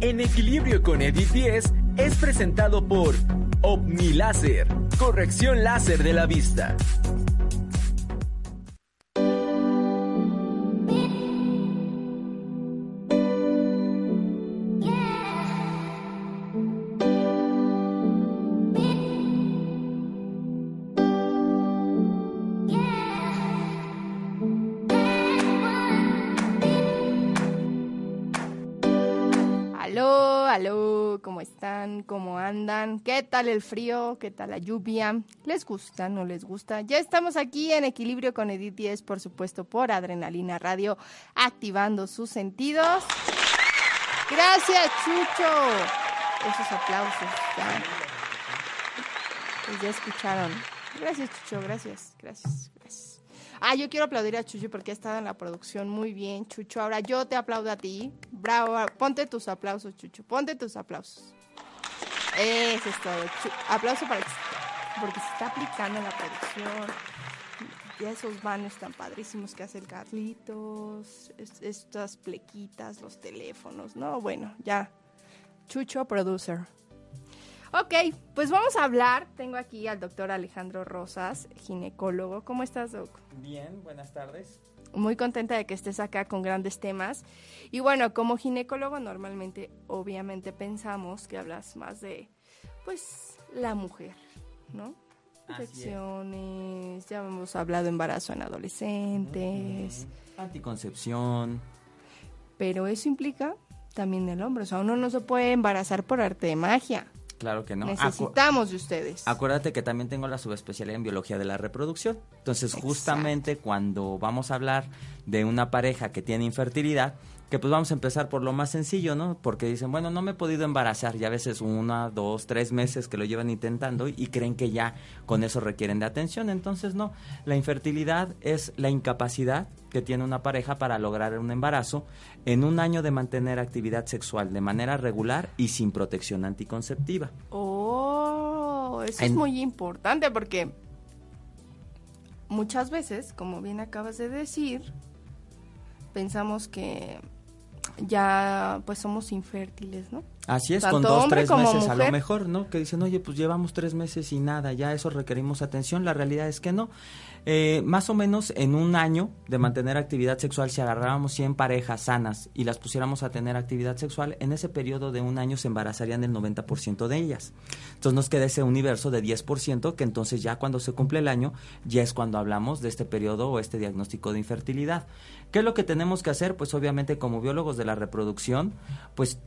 En equilibrio con Edith 10 es presentado por OmniLáser, corrección láser de la vista. ¿Cómo andan? ¿Qué tal el frío? ¿Qué tal la lluvia? ¿Les gusta? ¿No les gusta? Ya estamos aquí en equilibrio con Edith 10, por supuesto, por Adrenalina Radio, activando sus sentidos. Gracias, Chucho. Esos aplausos, ya. Pues ya escucharon. Gracias, Chucho, gracias, gracias, gracias. Ah, yo quiero aplaudir a Chucho porque ha estado en la producción muy bien, Chucho. Ahora yo te aplaudo a ti. Bravo, ponte tus aplausos, Chucho. Ponte tus aplausos. Eso es todo. Aplauso para porque se está aplicando en la producción. Y esos baños tan padrísimos que hace el Carlitos, es- estas plequitas, los teléfonos. No, bueno, ya. Chucho Producer. Ok, pues vamos a hablar. Tengo aquí al doctor Alejandro Rosas, ginecólogo. ¿Cómo estás, Doc? Bien, buenas tardes. Muy contenta de que estés acá con grandes temas. Y bueno, como ginecólogo normalmente, obviamente pensamos que hablas más de, pues, la mujer, ¿no? Infecciones, ya hemos hablado de embarazo en adolescentes, Anticoncepción. pero eso implica también el hombre. O sea, uno no se puede embarazar por arte de magia. Claro que no. Acu- Necesitamos de ustedes. Acuérdate que también tengo la subespecialidad en biología de la reproducción. Entonces, Exacto. justamente cuando vamos a hablar de una pareja que tiene infertilidad, que pues vamos a empezar por lo más sencillo, ¿no? Porque dicen, bueno, no me he podido embarazar, ya a veces una, dos, tres meses que lo llevan intentando y creen que ya con eso requieren de atención. Entonces, no, la infertilidad es la incapacidad que tiene una pareja para lograr un embarazo en un año de mantener actividad sexual de manera regular y sin protección anticonceptiva. Oh, eso es muy importante porque muchas veces, como bien acabas de decir, pensamos que ya pues somos infértiles, ¿no? Así es, Tanto con dos, tres meses a lo mejor, ¿no? Que dicen, oye, pues llevamos tres meses y nada, ya eso requerimos atención. La realidad es que no. Eh, más o menos en un año de mantener actividad sexual, si agarrábamos 100 parejas sanas y las pusiéramos a tener actividad sexual, en ese periodo de un año se embarazarían el 90% de ellas. Entonces nos queda ese universo de 10%, que entonces ya cuando se cumple el año, ya es cuando hablamos de este periodo o este diagnóstico de infertilidad. ¿Qué es lo que tenemos que hacer? Pues obviamente como biólogos de la reproducción, pues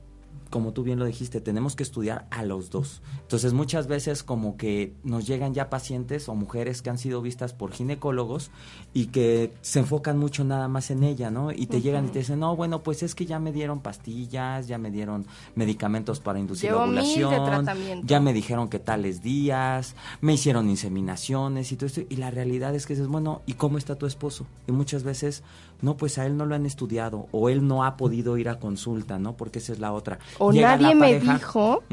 como tú bien lo dijiste, tenemos que estudiar a los dos. Entonces muchas veces como que nos llegan ya pacientes o mujeres que han sido vistas por ginecólogos y que se enfocan mucho nada más en ella, ¿no? Y te llegan y te dicen, no, bueno, pues es que ya me dieron pastillas, ya me dieron medicamentos para inducir Llevo mil de ovulación, ya me dijeron que tales días, me hicieron inseminaciones y todo esto. Y la realidad es que dices, bueno, ¿y cómo está tu esposo? Y muchas veces, no, pues a él no lo han estudiado o él no ha podido ir a consulta, ¿no? Porque esa es la otra. O Llega nadie me dijo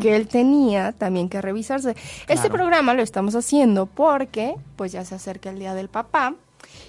que él tenía también que revisarse. Este programa lo estamos haciendo porque pues ya se acerca el Día del Papá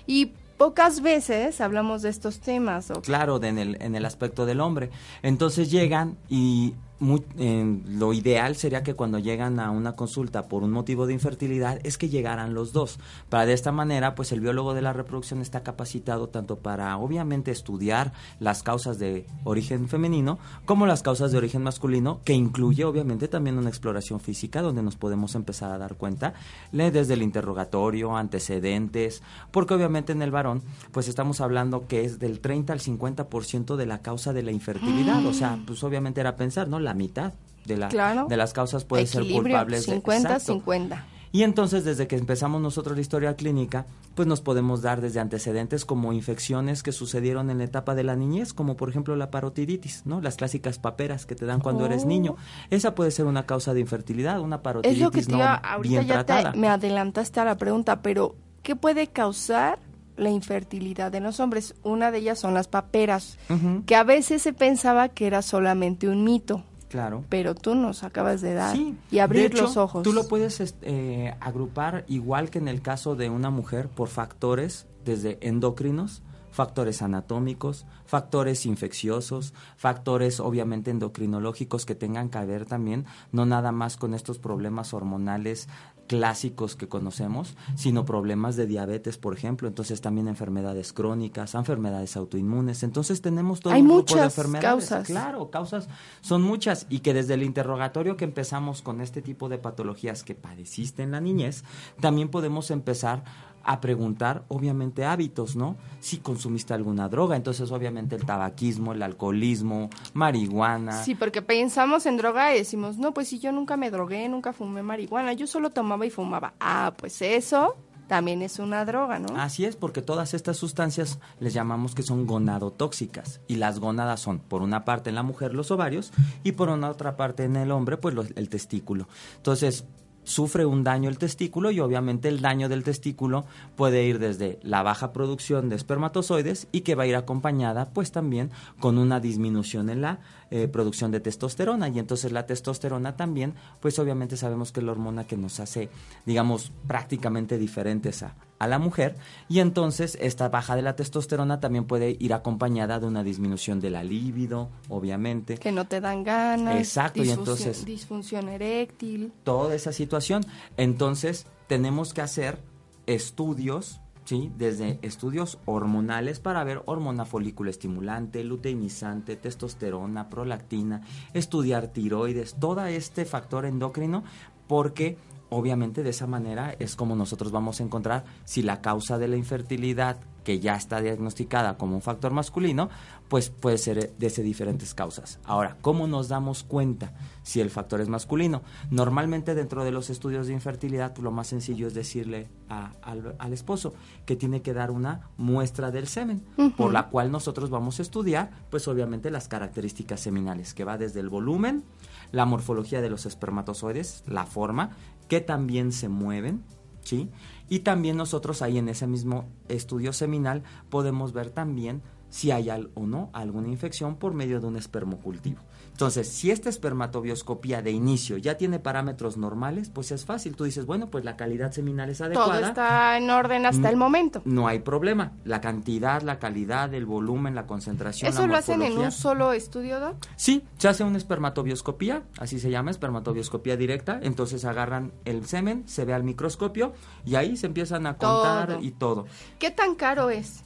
y pocas veces hablamos de estos temas. ¿o? Claro, de en, el, en el aspecto del hombre. Entonces llegan y lo ideal sería que cuando llegan a una consulta por un motivo de infertilidad es que llegaran los dos. Para de esta manera, pues el biólogo de la reproducción está capacitado tanto para obviamente estudiar las causas de origen femenino como las causas de origen masculino, que incluye obviamente también una exploración física donde nos podemos empezar a dar cuenta desde el interrogatorio, antecedentes, porque obviamente en el varón pues estamos hablando que es del 30 al 50% de la causa de la infertilidad, o sea, pues obviamente era pensar, ¿no? La mitad de, la, de las causas pueden ser culpables. 50-50. Y entonces, desde que empezamos nosotros la historia clínica, pues nos podemos dar desde antecedentes como infecciones que sucedieron en la etapa de la niñez, como por ejemplo la parotiditis, ¿no? Las clásicas paperas que te dan cuando eres niño. Oh. Esa puede ser una causa de infertilidad, una parotiditis es lo que te iba, ahorita ya me adelantaste a la pregunta, pero ¿qué puede causar la infertilidad de los hombres? Una de ellas son las paperas, que a veces se pensaba que era solamente un mito. Claro. Pero tú nos acabas de dar y abrir los ojos. Tú lo puedes eh, agrupar igual que en el caso de una mujer por factores desde endocrinos, factores anatómicos, factores infecciosos, factores obviamente endocrinológicos que tengan que ver también, no nada más con estos problemas hormonales clásicos que conocemos, sino problemas de diabetes, por ejemplo, entonces también enfermedades crónicas, enfermedades autoinmunes, entonces tenemos todo Hay un muchas grupo de enfermedades. Causas. Claro, causas son muchas y que desde el interrogatorio que empezamos con este tipo de patologías que padeciste en la niñez, también podemos empezar a preguntar, obviamente, hábitos, ¿no? Si consumiste alguna droga, entonces obviamente el tabaquismo, el alcoholismo, marihuana. Sí, porque pensamos en droga y decimos, no, pues si yo nunca me drogué, nunca fumé marihuana, yo solo tomaba y fumaba. Ah, pues eso también es una droga, ¿no? Así es, porque todas estas sustancias les llamamos que son gonadotóxicas. Y las gónadas son, por una parte en la mujer, los ovarios, y por una otra parte en el hombre, pues el testículo. Entonces, sufre un daño el testículo y obviamente el daño del testículo puede ir desde la baja producción de espermatozoides y que va a ir acompañada pues también con una disminución en la eh, producción de testosterona. Y entonces la testosterona también pues obviamente sabemos que es la hormona que nos hace digamos prácticamente diferentes a, a la mujer y entonces esta baja de la testosterona también puede ir acompañada de una disminución de la libido, obviamente. Que no te dan ganas. Exacto, y entonces disfunción eréctil. Toda esa situación. Entonces, tenemos que hacer estudios ¿sí? Desde estudios hormonales para ver hormona folículo estimulante, luteinizante, testosterona, prolactina, estudiar tiroides, todo este factor endocrino, porque obviamente de esa manera es como nosotros vamos a encontrar si la causa de la infertilidad que ya está diagnosticada como un factor masculino, pues puede ser de diferentes causas. Ahora, ¿cómo nos damos cuenta si el factor es masculino? Normalmente dentro de los estudios de infertilidad, pues, lo más sencillo es decirle al, esposo que tiene que dar una muestra del semen, por la cual nosotros vamos a estudiar, pues obviamente las características seminales, que va desde el volumen, la morfología de los espermatozoides, la forma, que también se mueven, ¿sí? Y también nosotros ahí en ese mismo estudio seminal podemos ver también si hay o no alguna infección por medio de un espermocultivo. Entonces, si esta espermatobioscopía de inicio ya tiene parámetros normales, pues es fácil. Tú dices, bueno, pues la calidad seminal es adecuada. Todo está en orden hasta el momento. No hay problema. La cantidad, la calidad, el volumen, la concentración. ¿Eso lo hacen en un solo estudio, Doc? Sí, se hace una espermatobioscopía, así se llama, espermatobioscopía directa. Entonces agarran el semen, se ve al microscopio y ahí se empiezan a contar y todo. ¿Qué tan caro es?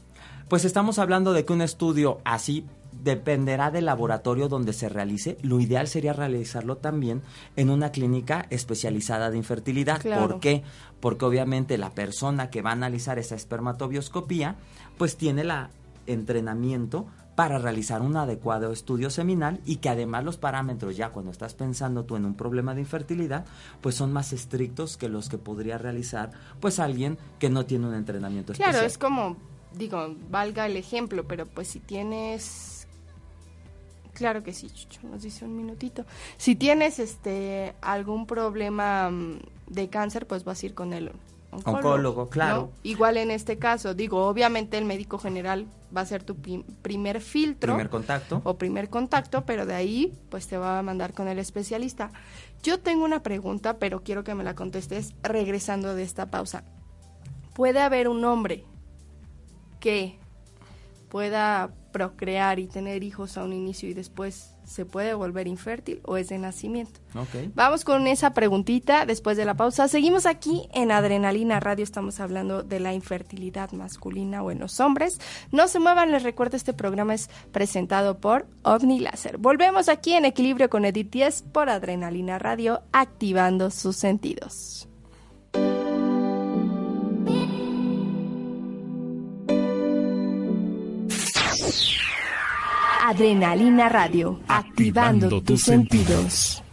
Pues estamos hablando de que un estudio así dependerá del laboratorio donde se realice. Lo ideal sería realizarlo también en una clínica especializada de infertilidad. ¿Por qué? Porque obviamente la persona que va a analizar esa espermatobioscopía, pues tiene el entrenamiento para realizar un adecuado estudio seminal y que además los parámetros ya cuando estás pensando tú en un problema de infertilidad, pues son más estrictos que los que podría realizar pues alguien que no tiene un entrenamiento especial. Claro, es como digo, valga el ejemplo, pero pues si tienes Claro que sí, Chucho, nos dice un minutito. Si tienes este algún problema mm, de cáncer, pues vas a ir con el oncólogo, claro. Igual en este caso, digo, obviamente el médico general va a ser tu primer filtro. Primer contacto. O primer contacto, pero de ahí pues te va a mandar con el especialista. Yo tengo una pregunta, pero quiero que me la contestes regresando de esta pausa. ¿Puede haber un hombre que pueda procrear y tener hijos a un inicio y después se puede volver infértil o es de nacimiento. Ok. Vamos con esa preguntita después de la pausa. Seguimos aquí en Adrenalina Radio, estamos hablando de la infertilidad masculina o en los hombres. No se muevan, les recuerdo, este programa es presentado por OVNI Láser. Volvemos aquí en Equilibrio con Edith 10 por Adrenalina Radio, activando sus sentidos. Adrenalina Radio, activando, Activando tus tus sentidos.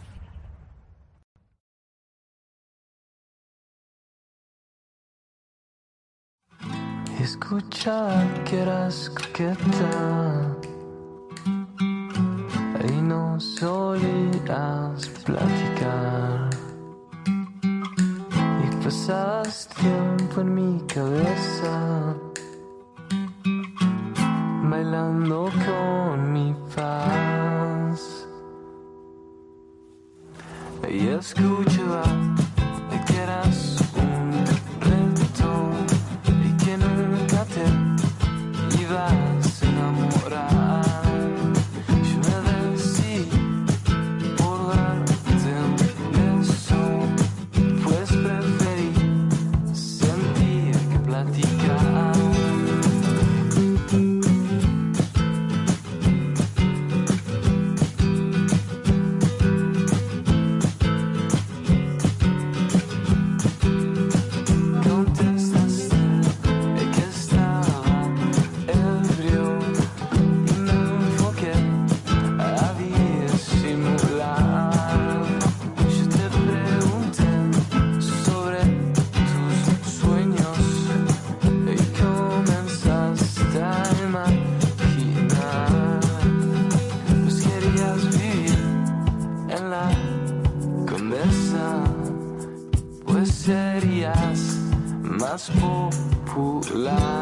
Escucha que eras coqueta y no solías platicar. Y pasas tiempo en mi cabeza bailando con mi paz. Y escucha más popular.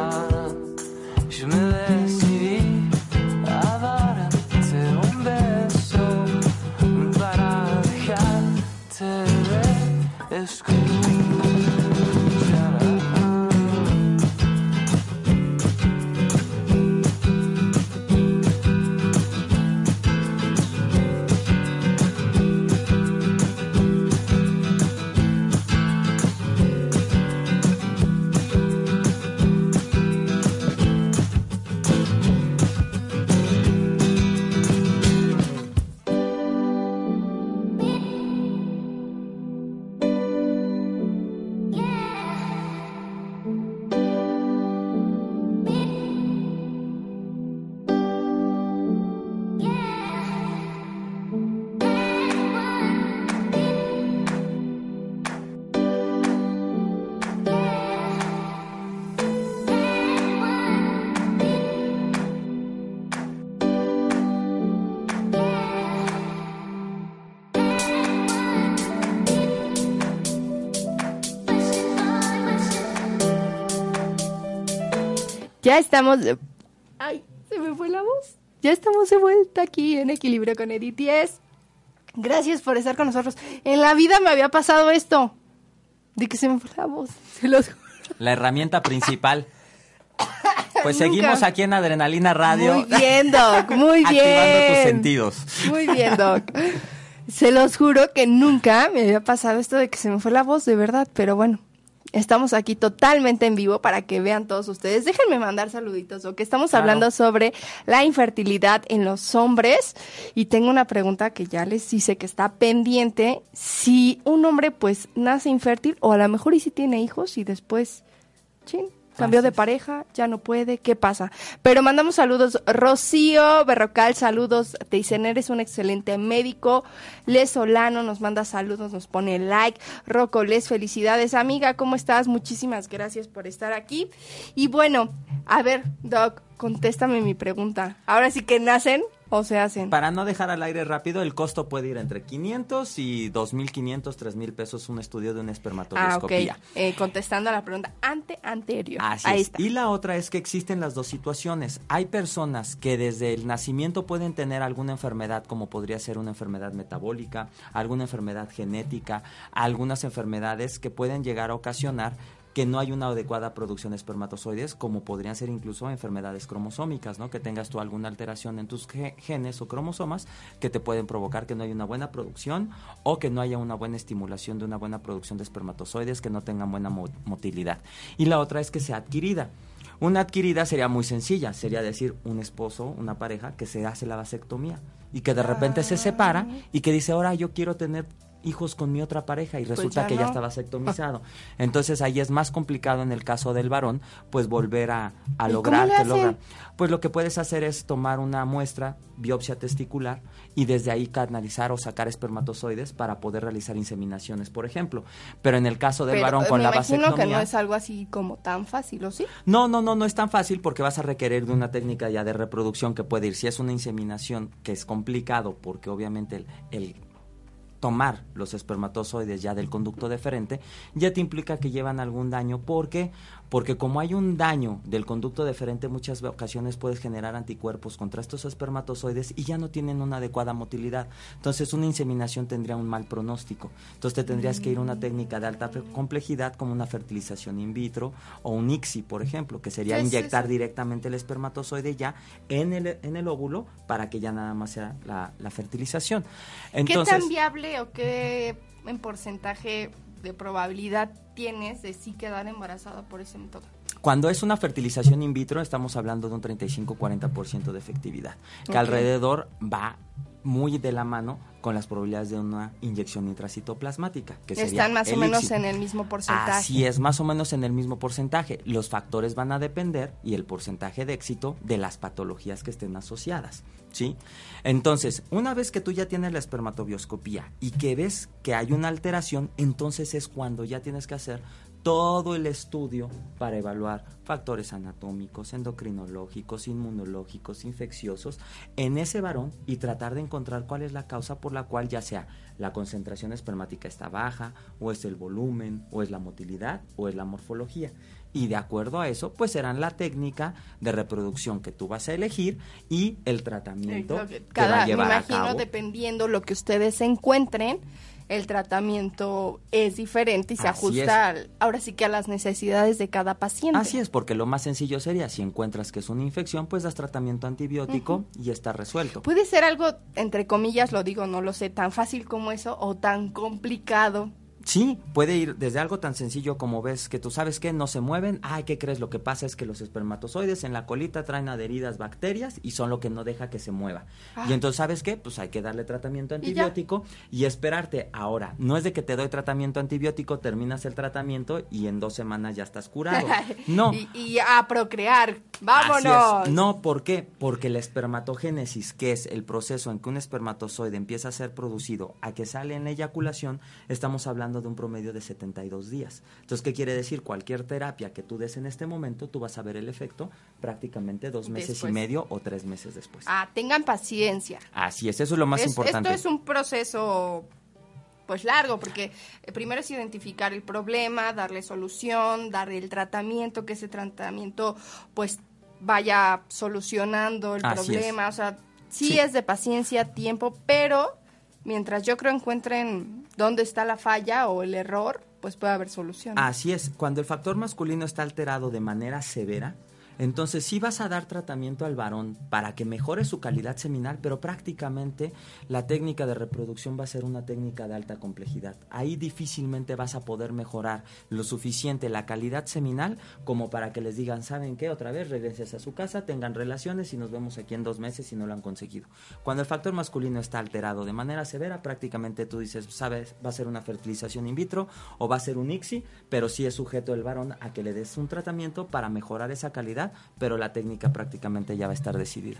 Ya estamos. de- Ay, se me fue la voz. Ya estamos de vuelta aquí en Equilibrio con Edith 10. Gracias por estar con nosotros. En la vida me había pasado esto. De que se me fue la voz. Se los juro. La herramienta principal. Pues Nunca. seguimos aquí en Adrenalina Radio. Muy bien, Doc. Muy bien. Activando tus sentidos. Muy bien, Doc. Se los juro que nunca me había pasado esto de que se me fue la voz, de verdad. Pero bueno, estamos aquí totalmente en vivo para que vean todos ustedes. Déjenme mandar saluditos, Doc. Estamos Claro. hablando sobre la infertilidad en los hombres. Y tengo una pregunta que ya les hice que está pendiente. Si un hombre, pues, nace infértil, o a lo mejor y si tiene hijos y después, chin, cambió de pareja, ya no puede, ¿qué pasa? Pero mandamos saludos, Rocío Berrocal, saludos, te dicen, eres un excelente médico, Les Solano nos manda saludos, nos pone like, Rocco, Les, felicidades, amiga, ¿cómo estás? Muchísimas gracias por estar aquí. Y bueno, a ver, Doc, contéstame mi pregunta. Ahora sí que nacen o se hacen. Para no dejar al aire rápido, el costo puede ir entre 500 y 2.500, 3.000 pesos un estudio de una Ah, ok. espermatoscopía. Eh, contestando a la pregunta ante anterior. Así Ahí es. está. Y la otra es que existen las dos situaciones. Hay personas que desde el nacimiento pueden tener alguna enfermedad, como podría ser una enfermedad metabólica, alguna enfermedad genética, algunas enfermedades que pueden llegar a ocasionar que no hay una adecuada producción de espermatozoides, como podrían ser incluso enfermedades cromosómicas, ¿no? Que tengas tú alguna alteración en tus ge- genes o cromosomas que te pueden provocar que no haya una buena producción o que no haya una buena estimulación de una buena producción de espermatozoides, que no tengan buena mo- motilidad. Y la otra es que sea adquirida. Una adquirida sería muy sencilla, sería decir un esposo, una pareja que se hace la vasectomía y que de repente se separa y que dice, ahora yo quiero tener hijos con mi otra pareja y resulta ya que ya está vasectomizado. Entonces ahí es más complicado en el caso del varón, pues volver a, a ¿Y lograr que logra. Pues lo que puedes hacer es tomar una muestra, biopsia testicular, y desde ahí canalizar o sacar espermatozoides para poder realizar inseminaciones, por ejemplo. Pero en el caso del Pero, varón eh, con me la vasectomía... que no es algo así como tan fácil, ¿o sí? No, no, no, no es tan fácil porque vas a requerir de una técnica ya de reproducción que puede ir. Si es una inseminación que es complicado porque obviamente el, el tomar los espermatozoides ya del conducto deferente ya te implica que llevan algún daño. ¿Por qué? Porque como hay un daño del conducto deferente, muchas ocasiones puedes generar anticuerpos contra estos espermatozoides y ya no tienen una adecuada motilidad. Entonces una inseminación tendría un mal pronóstico. Entonces te tendrías que ir a una técnica de alta complejidad como una fertilización in vitro o un ICSI, por ejemplo, que sería inyectar directamente el espermatozoide ya en el, en el óvulo para que ya nada más sea la, la fertilización. Entonces, ¿Qué tan viable o qué en porcentaje de probabilidad tienes de sí quedar embarazada por ese método? Cuando es una fertilización in vitro, estamos hablando de un 35-40% de efectividad, que alrededor va muy de la mano con las probabilidades de una inyección intracitoplasmática. Que sería Están más o menos en el mismo porcentaje. Así es, más o menos en el mismo porcentaje. Los factores van a depender y el porcentaje de éxito de las patologías que estén asociadas, ¿sí? Entonces, una vez que tú ya tienes la espermatobioscopía y que ves que hay una alteración, entonces es cuando ya tienes que hacer todo el estudio para evaluar factores anatómicos, endocrinológicos, inmunológicos, infecciosos en ese varón y tratar de encontrar cuál es la causa por la cual ya sea la concentración espermática está baja, o es el volumen, o es la motilidad, o es la morfología. Y de acuerdo a eso, pues serán la técnica de reproducción que tú vas a elegir y el tratamiento Lo que- que va Cada, a me llevar a imagino, cabo. dependiendo lo que ustedes encuentren, el tratamiento es diferente y se Así ajusta al- ahora sí que a las necesidades de cada paciente. Así es, porque lo más sencillo sería, si encuentras que es una infección, pues das tratamiento antibiótico y está resuelto. Puede ser algo, entre comillas, lo digo, no lo sé, tan fácil como eso o tan complicado. Sí, puede ir desde algo tan sencillo como ves que tú sabes que no se mueven. Ay, ¿qué crees? Lo que pasa es que los espermatozoides en la colita traen adheridas bacterias y son lo que no deja que se mueva. Ah. Y entonces, ¿sabes qué? Pues hay que darle tratamiento Y antibiótico y, esperarte. Ahora, no es de que te doy tratamiento antibiótico, terminas el tratamiento y en dos semanas ya estás curado. No. y, y a procrear. ¡Vámonos! Así es. No, ¿por qué? Porque la espermatogénesis, que es el proceso en que un espermatozoide empieza a ser producido a que sale en la eyaculación, estamos hablando de un promedio de 72 días. Entonces, ¿qué quiere decir? Cualquier terapia que tú des en este momento, tú vas a ver el efecto prácticamente dos meses Después. y medio o tres meses después. Ah, tengan paciencia. Así es, eso es lo más Es- importante. Esto es un proceso pues largo, porque eh, primero es identificar el problema, darle solución, darle el tratamiento, que ese tratamiento pues vaya solucionando el Así problema, o sea, sí, Sí. es de paciencia, tiempo, pero mientras yo creo encuentren dónde está la falla o el error, pues puede haber solución. Así es, cuando el factor masculino está alterado de manera severa, entonces sí vas a dar tratamiento al varón para que mejore su calidad seminal, pero prácticamente la técnica de reproducción va a ser una técnica de alta complejidad. Ahí difícilmente vas a poder mejorar lo suficiente la calidad seminal como para que les digan, ¿saben qué? Otra vez regreses a su casa, tengan relaciones y nos vemos aquí en dos meses si no lo han conseguido. Cuando el factor masculino está alterado de manera severa, prácticamente tú dices, ¿sabes? Va a ser una fertilización in vitro o va a ser un ICSI, pero sí es sujeto el varón a que le des un tratamiento para mejorar esa calidad, pero la técnica prácticamente ya va a estar decidida.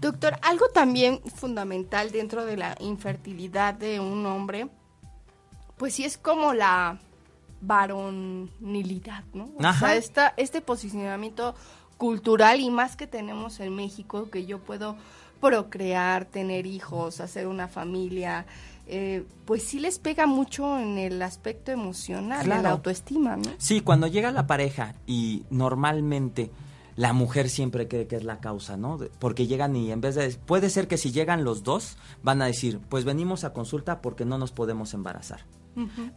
Doctor, algo también fundamental dentro de la infertilidad de un hombre, pues sí es como la varonilidad, ¿no? O Ajá. sea, esta, este posicionamiento cultural y más que tenemos en México, que yo puedo procrear, tener hijos, hacer una familia, eh, pues sí les pega mucho en el aspecto emocional, en la autoestima, ¿no? Sí, cuando llega la pareja y normalmente la mujer siempre cree que es la causa, ¿no? Porque llegan y en vez de... Puede ser que si llegan los dos, van a decir, pues venimos a consulta porque no nos podemos embarazar.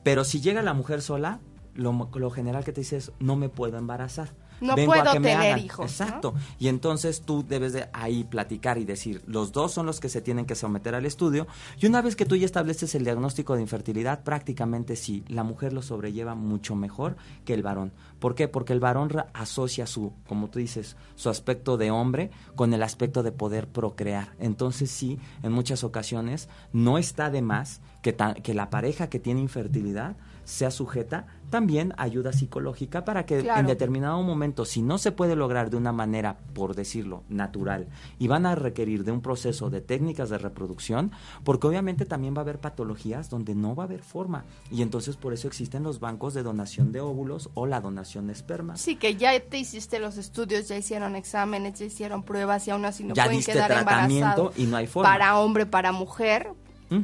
Pero si llega la mujer sola, lo, lo general que te dice es, no me puedo embarazar. No Vengo a puedo que me tener hagan". hijos, ¿no? Exacto. Y entonces tú debes de ahí platicar y decir, los dos son los que se tienen que someter al estudio. Y una vez que tú ya estableces el diagnóstico de infertilidad, prácticamente sí, la mujer lo sobrelleva mucho mejor que el varón. ¿Por qué? Porque el varón asocia su, como tú dices, su aspecto de hombre con el aspecto de poder procrear. Entonces sí, en muchas ocasiones no está de más que, que la pareja que tiene infertilidad sea sujeta también ayuda psicológica para que Claro. en determinado momento, si no se puede lograr de una manera, por decirlo, natural, y van a requerir de un proceso de técnicas de reproducción, porque obviamente también va a haber patologías donde no va a haber forma. Y entonces por eso existen los bancos de donación de óvulos o la donación de esperma. Sí, que ya te hiciste los estudios, ya hicieron exámenes, ya hicieron pruebas y aún así no Ya pueden diste quedar tratamiento embarazados. y no hay forma. Para hombre, para mujer,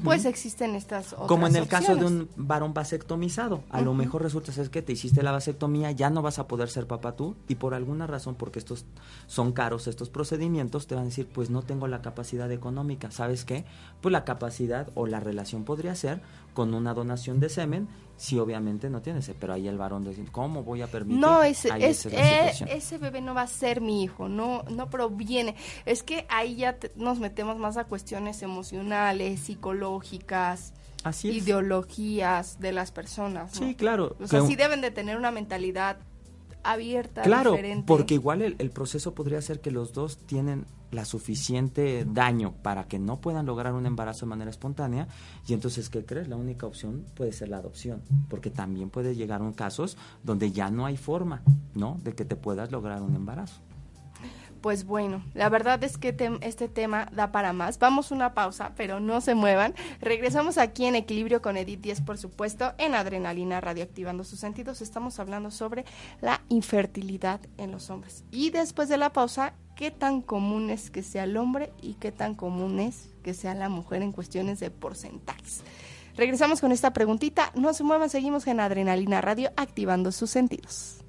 Pues existen estas otras Como en el caso de un varón vasectomizado. A lo mejor resulta ser que te hiciste la vasectomía, ya no vas a poder ser papá tú y por alguna razón, porque estos son caros estos procedimientos, te van a decir, pues no tengo la capacidad económica. ¿Sabes qué? Pues la capacidad o la relación podría ser con una donación de semen, si obviamente no tienes, pero ahí el varón dice, ¿cómo voy a permitir? No, ese, es, situación. ese bebé no va a ser mi hijo, no, no proviene. Es que ahí ya te- nos metemos más a cuestiones emocionales, psicológicas, Así ideologías de las personas. ¿no? Sí, claro. O sea, que- sí deben de tener una mentalidad abierta, Claro, diferente. porque igual el, el proceso podría ser que los dos tienen la suficiente daño para que no puedan lograr un embarazo de manera espontánea y entonces, ¿qué crees? La única opción puede ser la adopción, porque también puede llegar a casos donde ya no hay forma, ¿no? De que te puedas lograr un embarazo. Pues bueno, la verdad es que este tema da para más. Vamos una pausa, pero no se muevan. Regresamos aquí en Equilibrio con Edith 10, por supuesto, en Adrenalina Radioactivando sus sentidos. Estamos hablando sobre la infertilidad en los hombres. Y después de la pausa, ¿qué tan común es que sea el hombre y qué tan común es que sea la mujer en cuestiones de porcentajes? Regresamos con esta preguntita. No se muevan, seguimos en Adrenalina Radio activando sus sentidos.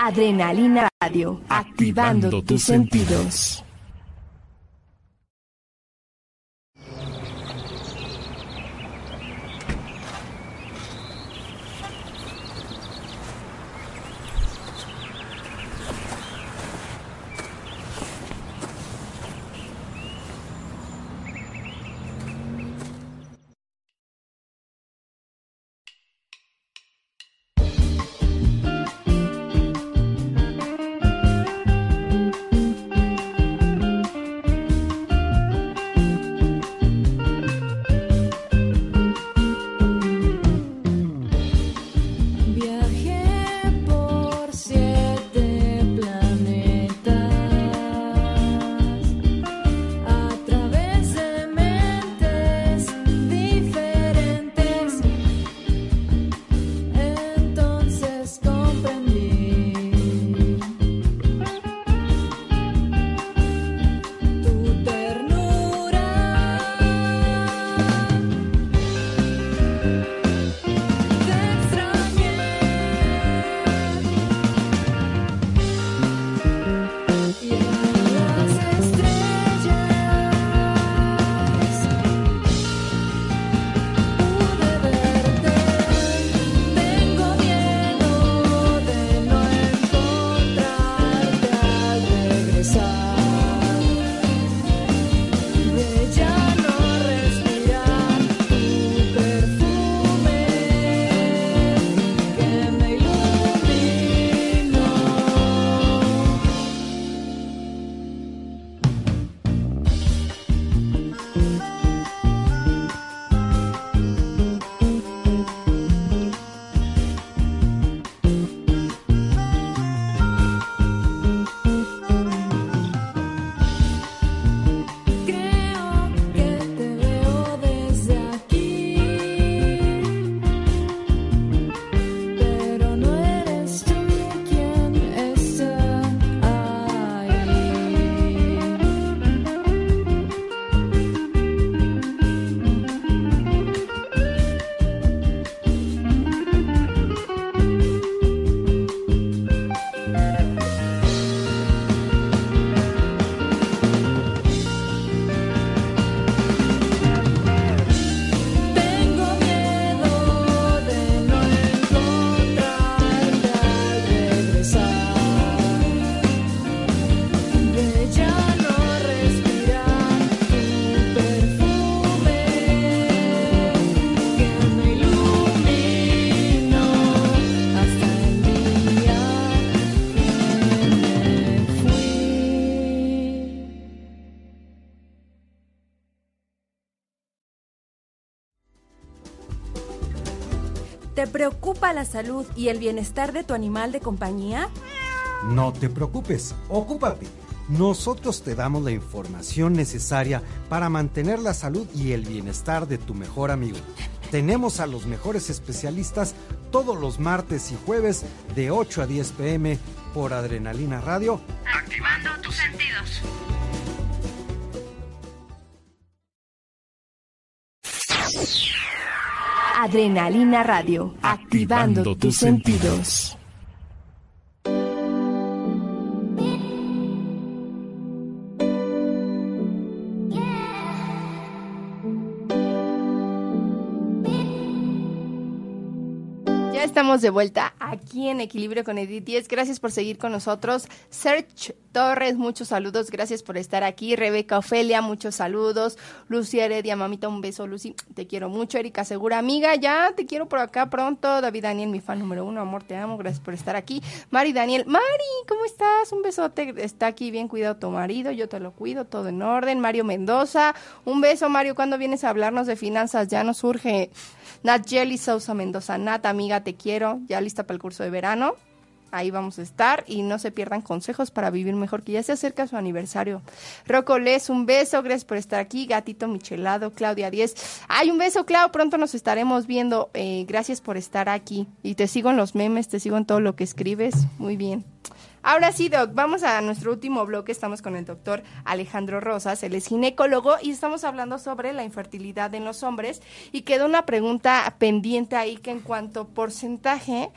Adrenalina Radio, activando, Activando tus tus sentidos. ¿Te preocupa la salud y el bienestar de tu animal de compañía? No te preocupes, ocúpate. Nosotros te damos la información necesaria para mantener la salud y el bienestar de tu mejor amigo. Tenemos a los mejores especialistas todos los martes y jueves de 8 a 10 pm por Adrenalina Radio. Activando tus sentidos. Adrenalina Radio, activando, tus sentidos. Ya estamos de vuelta aquí en Equilibrio con Edith 10. Gracias por seguir con nosotros. Serge Torres, muchos saludos. Gracias por estar aquí. Rebeca Ofelia, muchos saludos. Lucía Heredia, mamita, un beso, Lucy. Te quiero mucho. Erika Segura, amiga, ya te quiero por acá pronto. David Daniel, mi fan número uno. Amor, te amo. Gracias por estar aquí. Mari Daniel, Mari, ¿cómo estás? Un besote. Está aquí bien cuidado tu marido. Yo te lo cuido, todo en orden. Mario Mendoza, un beso, Mario. ¿Cuándo vienes a hablarnos de finanzas? Ya nos surge. Nat Jelly Sousa Mendoza, Nat, amiga, te quiero, ya lista para el curso de verano. Ahí vamos a estar y no se pierdan consejos para vivir mejor, que ya se acerca su aniversario. Rocco Les, un beso, gracias por estar aquí. Gatito Michelado, Claudia 10. Ay, un beso, Clau, pronto nos estaremos viendo. Eh, gracias por estar aquí. Y te sigo en los memes, te sigo en todo lo que escribes. Muy bien. Ahora sí, Doc, vamos a nuestro último bloque. Estamos con el doctor Alejandro Rosas, él es ginecólogo y estamos hablando sobre la infertilidad en los hombres. Y queda una pregunta pendiente ahí que en cuanto porcentaje,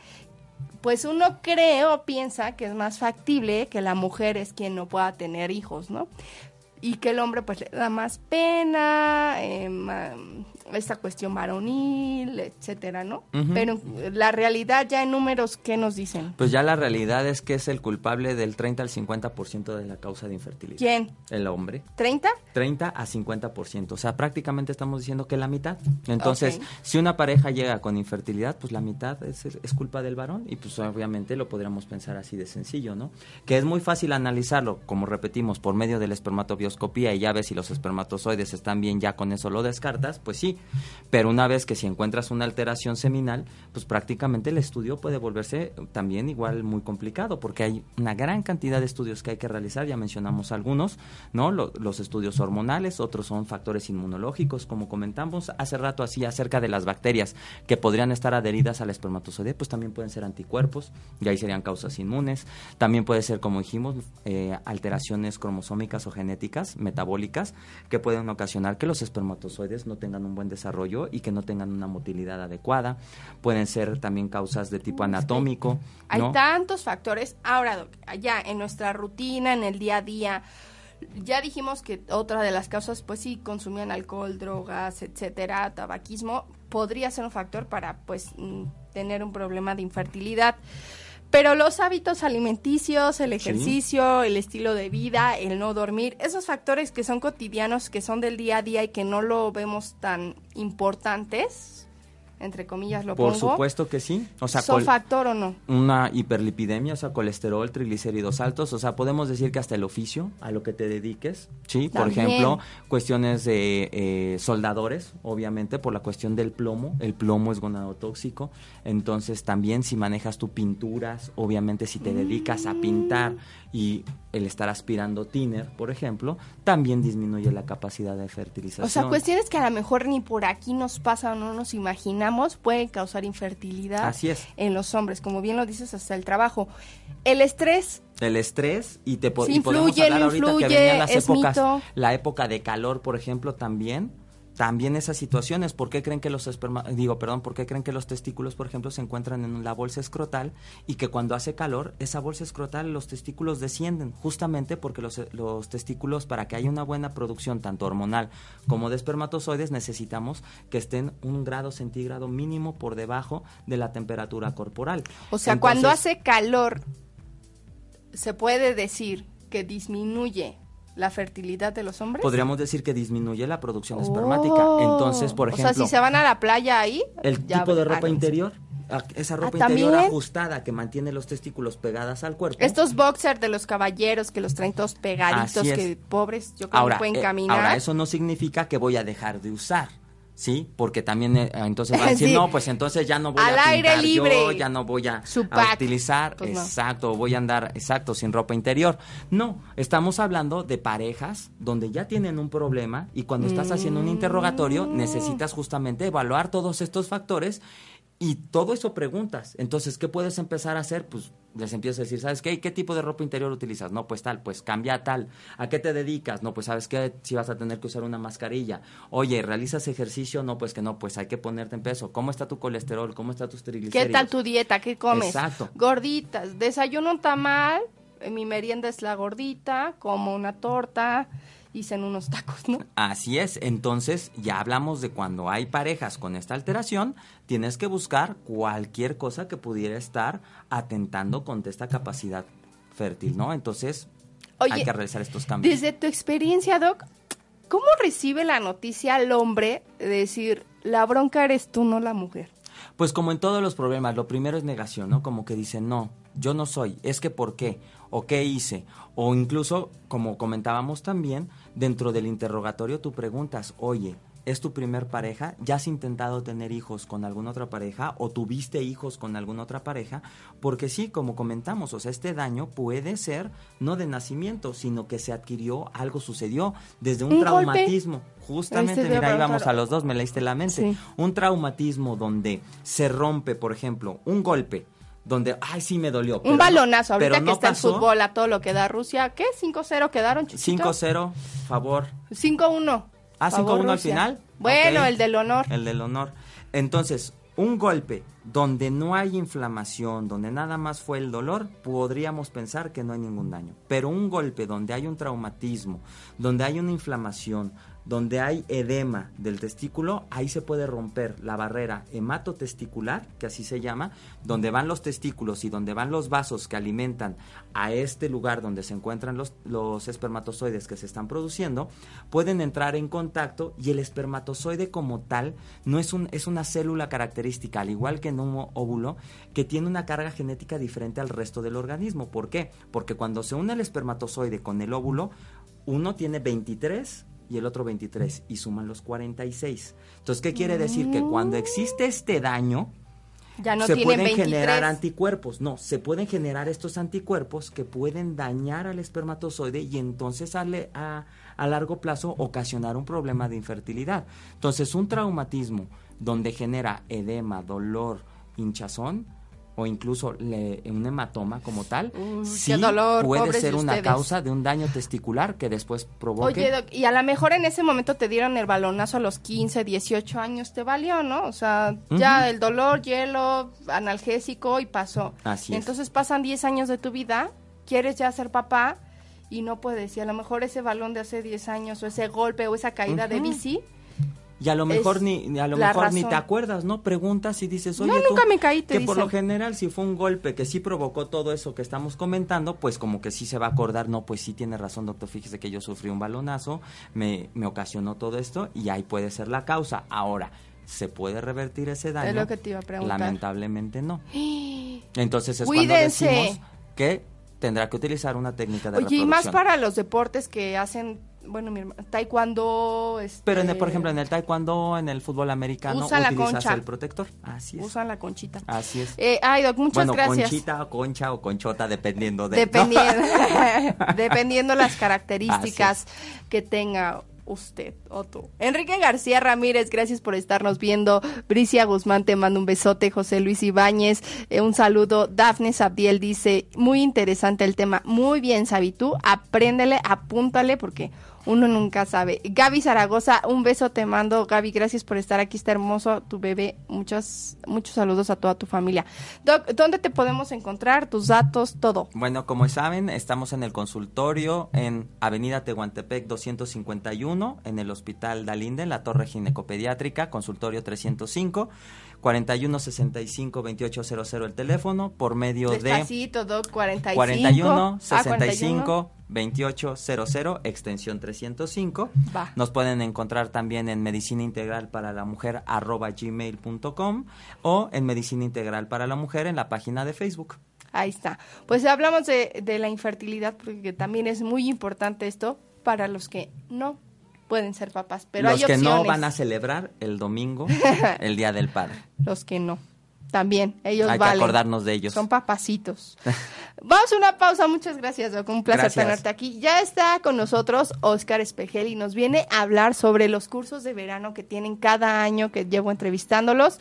pues uno cree o piensa que es más factible que la mujer es quien no pueda tener hijos, ¿no? Y que el hombre pues le da más pena, eh, esta cuestión varonil, etcétera, ¿no? Pero la realidad ya en números, ¿qué nos dicen? Pues ya la realidad es que es el culpable del 30 al 50% de la causa de infertilidad. ¿Quién? El hombre. ¿30? 30 a 50%. O sea, prácticamente estamos diciendo que la mitad. Entonces, si una pareja llega con infertilidad, pues la mitad es, es culpa del varón y pues obviamente lo podríamos pensar así de sencillo, ¿no? Que es muy fácil analizarlo, como repetimos, por medio de la espermatobioscopía y ya ves si los espermatozoides están bien, ya con eso lo descartas, pues sí. Pero una vez que si encuentras una alteración seminal, pues prácticamente el estudio puede volverse también igual muy complicado, porque hay una gran cantidad de estudios que hay que realizar, ya mencionamos algunos, ¿no? Lo- los estudios hormonales, otros son factores inmunológicos, como comentamos hace rato así acerca de las bacterias que podrían estar adheridas al espermatozoide, pues también pueden ser anticuerpos, y ahí serían causas inmunes. También puede ser, como dijimos, eh, alteraciones cromosómicas o genéticas, metabólicas, que pueden ocasionar que los espermatozoides no tengan un buen desarrollo y que no tengan una motilidad adecuada. Pueden ser también causas de tipo anatómico, Hay ¿no? tantos factores. Ahora, Doc, allá en nuestra rutina, en el día a día, ya dijimos que otra de las causas, pues sí, consumían alcohol, drogas, etcétera, tabaquismo, podría ser un factor para, pues, mm, tener un problema de infertilidad. Pero los hábitos alimenticios, el ejercicio, el estilo de vida, el no dormir, esos factores que son cotidianos, que son del día a día y que no lo vemos tan importantes, entre comillas lo Por pongo, supuesto que sí. O sea, ¿son col- factor o no? una hiperlipidemia, o sea, colesterol, triglicéridos altos, o sea, podemos decir que hasta el oficio a lo que te dediques, ¿sí? Por ejemplo, cuestiones de eh, soldadores, obviamente, por la cuestión del plomo, el plomo es gonadotóxico, entonces también si manejas tu pinturas, obviamente si te dedicas a pintar y el estar aspirando tiner, por ejemplo, también disminuye la capacidad de fertilización. O sea, cuestiones que a lo mejor ni por aquí nos pasa o no nos imaginamos pueden causar infertilidad Así es. en los hombres, como bien lo dices, hasta el trabajo. El estrés, el estrés y te po- Sí, y podemos hablar ahorita que venían las es épocas mito. la época de calor por ejemplo también también esas situaciones. Por qué creen que los esperma digo perdón por qué creen que los testículos por ejemplo se encuentran en la bolsa escrotal y que cuando hace calor esa bolsa escrotal los testículos descienden justamente porque los, los testículos para que haya una buena producción tanto hormonal como de espermatozoides necesitamos que estén un grado centígrado mínimo por debajo de la temperatura corporal. O sea, cuando hace calor, se puede decir que disminuye la fertilidad de los hombres. podríamos decir que disminuye la producción Oh. espermática. Entonces, por O ejemplo, sea, si se van a la playa ahí, el ya tipo de ropa interior, a- esa ropa Ah, interior ¿también? ajustada que mantiene los testículos pegadas al cuerpo. Estos boxers de los caballeros que los traen todos pegaditos, es. que pobres, yo creo que no pueden eh, caminar. ahora, eso no significa que voy a dejar de usar. ¿Sí? Porque también eh, entonces va a decir, Sí. no, pues entonces ya no voy Al a aire pintar yo, libre. ya no voy a, a utilizar, Pues no. exacto, voy a andar, exacto, sin ropa interior. No, estamos hablando de parejas donde ya tienen un problema y cuando estás haciendo un interrogatorio Mm. necesitas justamente evaluar todos estos factores y todo eso preguntas. Entonces, ¿qué puedes empezar a hacer? Pues les empiezas a decir, ¿sabes qué? ¿Qué tipo de ropa interior utilizas? No, pues tal, pues cambia a tal. ¿A qué te dedicas? No, pues sabes qué, si vas a tener que usar una mascarilla. Oye, ¿realizas ejercicio? No, pues que no, pues hay que ponerte en peso. ¿Cómo está tu colesterol? ¿Cómo está tus triglicéridos? ¿Qué tal tu dieta? ¿Qué comes? Exacto. Gorditas. Desayuno un tamal, mi merienda es la gordita, como una torta ceno unos tacos, ¿no? Así es, entonces ya hablamos de cuando hay parejas con esta alteración, tienes que buscar cualquier cosa que pudiera estar atentando contra esta capacidad fértil, ¿no? Entonces Oye, hay que realizar estos cambios. Desde tu experiencia, Doc, ¿cómo recibe la noticia el hombre de decir, la bronca eres tú, no la mujer? Pues como en todos los problemas, lo primero es negación, ¿no? Como que dicen, no, yo no soy, es que por qué, o qué hice, o incluso, como comentábamos también, dentro del interrogatorio tú preguntas, oye, ¿es tu primer pareja? ¿Ya has intentado tener hijos con alguna otra pareja o tuviste hijos con alguna otra pareja? Porque sí, como comentamos, o sea, este daño puede ser no de nacimiento, sino que se adquirió, algo sucedió desde un, Un golpe. traumatismo. Justamente, dio mira, ahí vamos a los dos, me leíste la mente. Sí. Un traumatismo donde se rompe, por ejemplo, un golpe, donde, ay, sí me dolió. pero Un balonazo, ahorita pero que no está pasó. el fútbol a todo lo que da Rusia. ¿Qué? ¿5-0 quedaron, Chuchito? 5-0, favor. 5-1. Ah, Favor, 5-1 al final. Bueno, el del honor. El del honor. Entonces, un golpe donde no hay inflamación, donde nada más fue el dolor, podríamos pensar que no hay ningún daño. Pero un golpe donde hay un traumatismo, donde hay una inflamación, donde hay edema del testículo, ahí se puede romper la barrera hematotesticular, que así se llama, donde van los testículos y donde van los vasos que alimentan a este lugar donde se encuentran los, los espermatozoides que se están produciendo, pueden entrar en contacto y el espermatozoide como tal no es, un, es una célula característica, al igual que en un óvulo, que tiene una carga genética diferente al resto del organismo. ¿Por qué? Porque cuando se une el espermatozoide con el óvulo, uno tiene 23 y el otro 23 y suman los 46. Entonces, ¿qué quiere decir? Que cuando existe este daño, Ya no se pueden 23. generar anticuerpos. No, se pueden generar estos anticuerpos que pueden dañar al espermatozoide y entonces a, a, a largo plazo ocasionar un problema de infertilidad. Entonces, un traumatismo donde genera edema, dolor, hinchazón o incluso le- un hematoma como tal, sí dolor, puede ser una ustedes. causa de un daño testicular que después provoque Oye, Doc, y a lo mejor en ese momento te dieron el balonazo a los 15, 18 años, te valió, ¿no? O sea, ya el dolor, hielo, analgésico y pasó. Así es. Entonces pasan 10 años de tu vida, quieres ya ser papá y no puedes. Y a lo mejor ese balón de hace 10 años o ese golpe o esa caída de bici, Y a lo mejor ni a lo mejor ni te acuerdas, ¿no? Preguntas y dices, oye, No, tú, nunca me caí, te que por lo general si fue un golpe que sí provocó todo eso que estamos comentando, pues como que sí se va a acordar, no, pues sí tiene razón, doctor, fíjese que yo sufrí un balonazo, me, me ocasionó todo esto y ahí puede ser la causa. Ahora, ¿se puede revertir ese daño? es lo que te iba a preguntar. Lamentablemente no. Entonces es Cuídense. cuando decimos que tendrá que utilizar una técnica de Oye, y más para los deportes que hacen, bueno, mi hermano, taekwondo, este, Pero, en el- por ejemplo, en el taekwondo, en el fútbol americano, Usan la utilizas concha. el protector. Así es. usan la conchita. Así es. Eh, ay, Doc, muchas bueno, gracias. conchita, o concha o conchota, dependiendo de... Dependiendo, dependiendo las características que tenga usted o tú. Enrique García Ramírez, gracias por estarnos viendo. Bricia Guzmán te manda un besote. José Luis Ibáñez, eh, un saludo. Dafne Sabdiel dice, muy interesante el tema. Muy bien, Sabi, tú apréndele, apúntale porque uno nunca sabe. Gaby Zaragoza, un beso te mando. Gaby, gracias por estar aquí. Está hermoso tu bebé. Muchos, muchos saludos a toda tu familia. Doc, ¿dónde te podemos encontrar? Tus datos, todo. Bueno, como saben, estamos en el consultorio en Avenida Tehuantepec 251, en el Hospital Dalinde, en la Torre Ginecopediátrica, consultorio 305, 4165-2800 el teléfono, por medio de Despacito, Doc, 45. 41 Ah, 65 2800 extensión 305. Va. Nos pueden encontrar también en Medicina Integral para la Mujer arroba gmail.com o en Medicina Integral para la Mujer en la página de Facebook. Ahí está. Pues hablamos de, de la infertilidad porque también es muy importante esto para los que no pueden ser papás, pero Los hay que no van a celebrar el domingo, el Día del Padre. Los que no. También, ellos Hay que acordarnos de ellos. Son papacitos. Vamos a una pausa. Muchas gracias, Doc. Un placer Gracias. tenerte aquí. Ya está con nosotros Oscar Espejel y nos viene a hablar sobre los cursos de verano que tienen cada año que llevo entrevistándolos.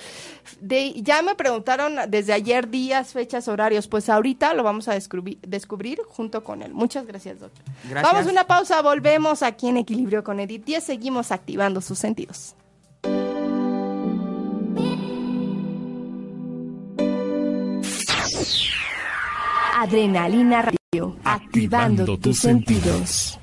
De, ya me preguntaron desde ayer días, fechas, horarios. Pues ahorita lo vamos a descubrir, descubrir junto con él. Muchas gracias, Doc. Gracias. Vamos a una pausa. Volvemos aquí en Equilibrio con Edith 10. Seguimos activando sus sentidos. Adrenalina Radio, activando, tus sentidos.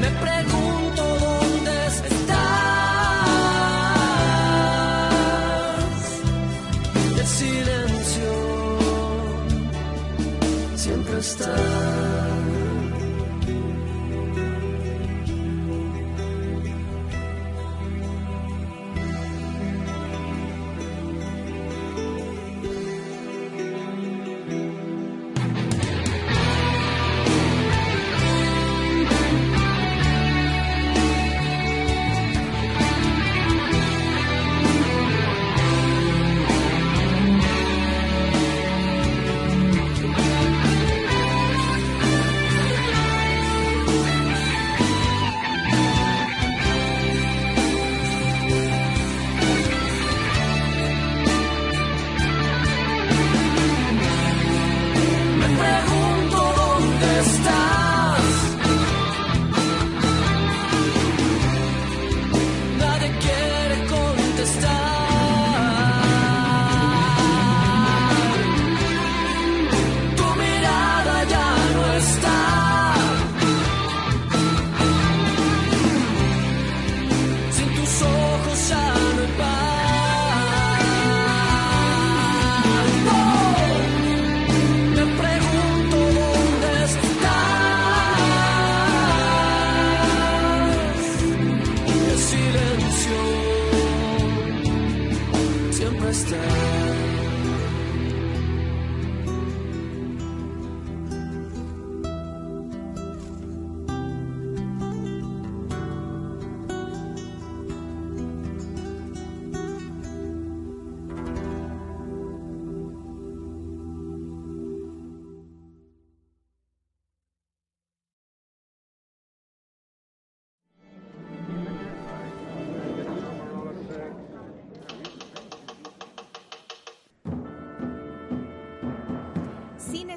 Me pregunto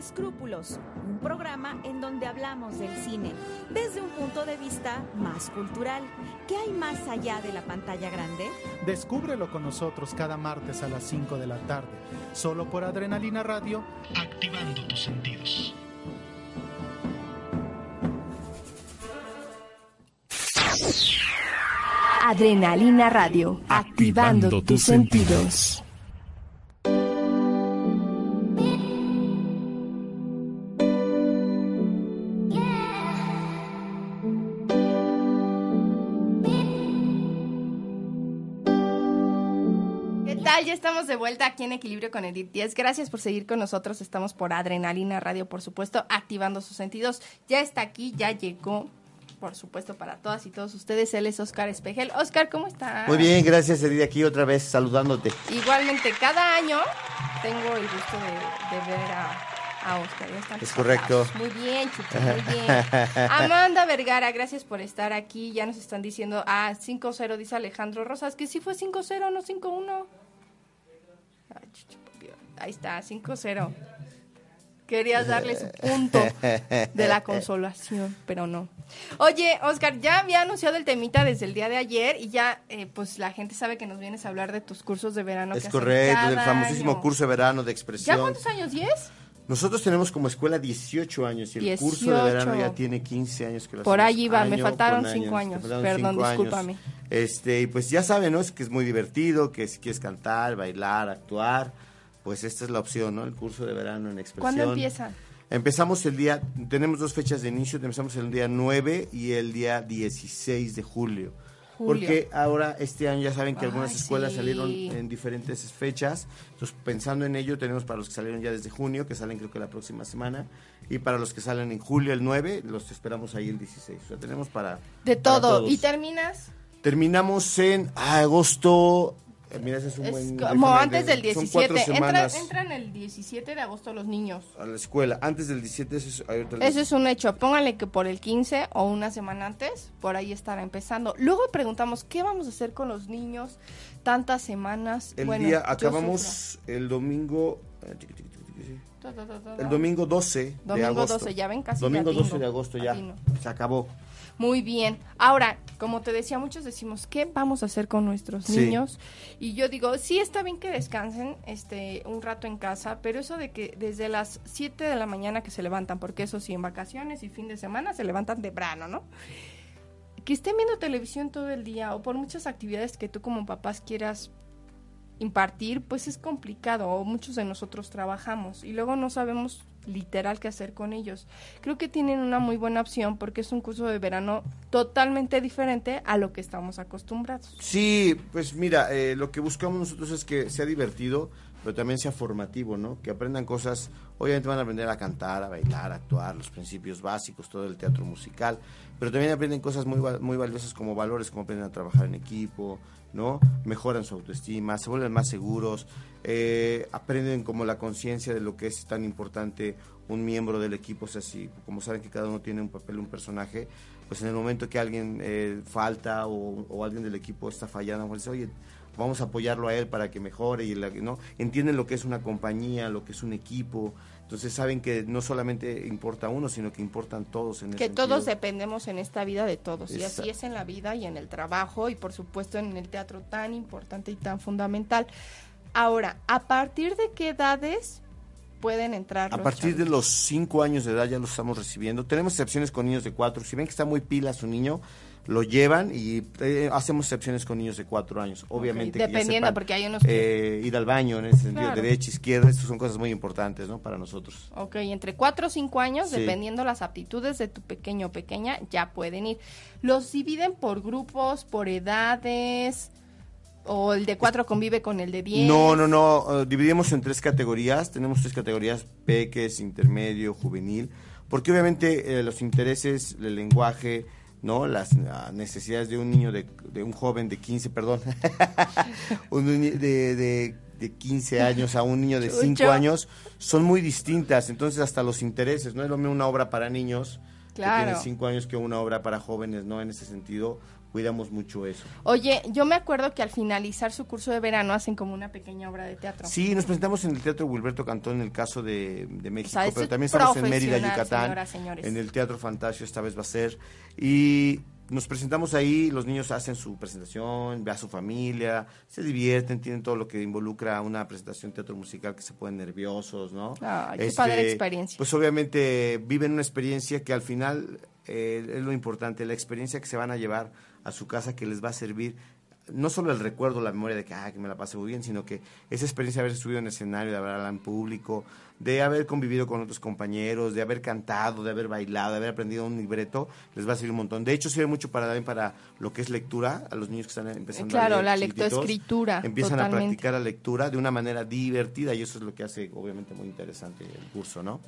Escrúpulos, un programa en donde hablamos del cine desde un punto de vista más cultural. ¿Qué hay más allá de la pantalla grande? Descúbrelo con nosotros cada martes a las 5 de la tarde, solo por Adrenalina Radio, activando tus sentidos. Adrenalina Radio, activando, activando tus, sentidos. sentidos. De vuelta aquí en Equilibrio con Edith 10. Gracias por seguir con nosotros. Estamos por Adrenalina Radio, por supuesto, activando sus sentidos. Ya está aquí, ya llegó por supuesto, para todas y todos ustedes. Él es Oscar Espejel. Oscar, ¿cómo estás? Muy bien, gracias, Edith, aquí otra vez saludándote. Igualmente, cada año tengo el gusto de, ver a, Oscar. es correcto. Muy bien, Chucho, muy bien. Amanda Vergara, gracias por estar aquí. Ya nos están diciendo, ah, 5-0, dice Alejandro Rosas, que sí fue 5-0, no 5-1. Ahí está, 5-0. Querías darle su punto de la consolación, pero no. Oye, Oscar, ya había anunciado el temita desde el día de ayer y ya, eh, pues la gente sabe que nos vienes a hablar de tus cursos de verano. Es correcto, del famosísimo curso de verano de expresión. ¿Ya cuántos años? ¿10? Nosotros tenemos como escuela 18 años y el curso de verano ya tiene 15 años que lo Por ahí iba, me faltaron 5 años. Perdón, discúlpame. Este, y pues ya saben, ¿no? Es que es muy divertido, que si quieres cantar, bailar, actuar pues esta es la opción, ¿no? El curso de verano en expresión. ¿Cuándo empieza? Empezamos el día, tenemos dos fechas de inicio, empezamos el día 9 y el día 16 de julio. Porque ahora este año ya saben que algunas escuelas salieron en diferentes fechas. Entonces, pensando en ello, tenemos para los que salieron ya desde junio, que salen creo que la próxima semana, y para los que salen en julio el 9, los esperamos ahí el 16. O sea, tenemos para... De todo. ¿Y terminas? Terminamos en agosto eh, mira, ese es un buen como antes del 17. Entra, entran el 17 de agosto los niños. A la escuela. Antes del 17, eso es, eso es un hecho. Pónganle que por el 15 o una semana antes, por ahí estará empezando. Luego preguntamos, ¿qué vamos a hacer con los niños tantas semanas? El día, acabamos el domingo... El domingo 12 de agosto. 12, ya ven casi. Domingo 12 de agosto ya. Se acabó. Muy bien. Ahora, como te decía, muchos decimos, ¿qué vamos a hacer con nuestros niños? Y yo digo, sí está bien que descansen este un rato en casa, pero eso de que desde las 7 de la mañana que se levantan, porque eso sí, en vacaciones y fin de semana se levantan temprano, ¿no? Que estén viendo televisión todo el día o por muchas actividades que tú como papás quieras impartir, pues es complicado, o muchos de nosotros trabajamos y luego no sabemos literal qué hacer con ellos. Creo que tienen una muy buena opción porque es un curso de verano totalmente diferente a lo que estamos acostumbrados. Sí, pues mira, eh, lo que buscamos nosotros es que sea divertido, pero también sea formativo, ¿no? Que aprendan cosas, obviamente van a aprender a cantar, a bailar, a actuar, los principios básicos, todo el teatro musical, pero también aprenden cosas muy, muy valiosas como valores, como aprenden a trabajar en equipo, ¿no? Mejoran su autoestima, se vuelven más seguros, eh, aprenden como la conciencia de lo que es tan importante un miembro del equipo, o sea, si, como saben que cada uno tiene un papel, un personaje, pues en el momento que alguien eh, falta o, alguien del equipo está fallando, pues oye, vamos a apoyarlo a él para que mejore y no entienden lo que es una compañía, lo que es un equipo, entonces saben que no solamente importa uno, sino que importan todos en Que todos dependemos en esta vida de todos. Y así es en la vida y en el trabajo y por supuesto en el teatro tan importante y tan fundamental. Ahora, ¿a partir de qué edades pueden entrar? A partir de los cinco años de edad ya los estamos recibiendo. Tenemos excepciones con niños de cuatro. Si ven que está muy pila su niño, lo llevan y eh, hacemos excepciones con niños de cuatro años. Obviamente. Dependiendo, porque hay unos que... Eh, ir al baño en ese sentido, derecha, izquierda, estas son cosas muy importantes, ¿no? Para nosotros. Ok, entre cuatro o cinco años, dependiendo las aptitudes de tu pequeño o pequeña, ya pueden ir. ¿Los dividen por grupos, por edades? ¿O el de cuatro convive con el de diez? No, no, no. Eh, dividimos en tres categorías. Tenemos tres categorías, peques, intermedio, juvenil. Porque obviamente los intereses, el lenguaje, ¿no? Las necesidades de un niño, de, de un joven de 15, perdón, un de, de, de, 15 años a un niño de 5 años, son muy distintas. Entonces, hasta los intereses, no es lo mismo una obra para niños claro. que tiene 5 años que una obra para jóvenes, ¿no? En ese sentido, cuidamos mucho eso. Oye, yo me acuerdo que al finalizar su curso de verano hacen como una pequeña obra de teatro. Sí, nos presentamos en el Teatro Wilberto Cantón en el caso de, de México, O sea, esto pero también estamos en Mérida, Yucatán, señoras, en el Teatro Fantasio esta vez va a ser. Y nos presentamos ahí, los niños hacen su presentación, ve a su familia, se divierten, tienen todo lo que involucra una presentación teatro musical que se ponen nerviosos, ¿no? Este, Ay, qué padre experiencia. Pues obviamente viven una experiencia que al final eh, es lo importante, la experiencia que se van a llevar a su casa que les va a servir no solo el recuerdo, la memoria de que, ah, que me la pasé muy bien, sino que esa experiencia de haber subido en escenario, de hablado en público, de haber convivido con otros compañeros, de haber cantado, de haber bailado, de haber aprendido un libreto, les va a servir un montón. De hecho, sirve mucho para también para lo que es lectura, a los niños que están empezando Claro, a leer la chiquititos, lectoescritura, Empiezan a practicar la lectura de una manera divertida y eso es lo que hace, obviamente, muy interesante el curso, ¿no?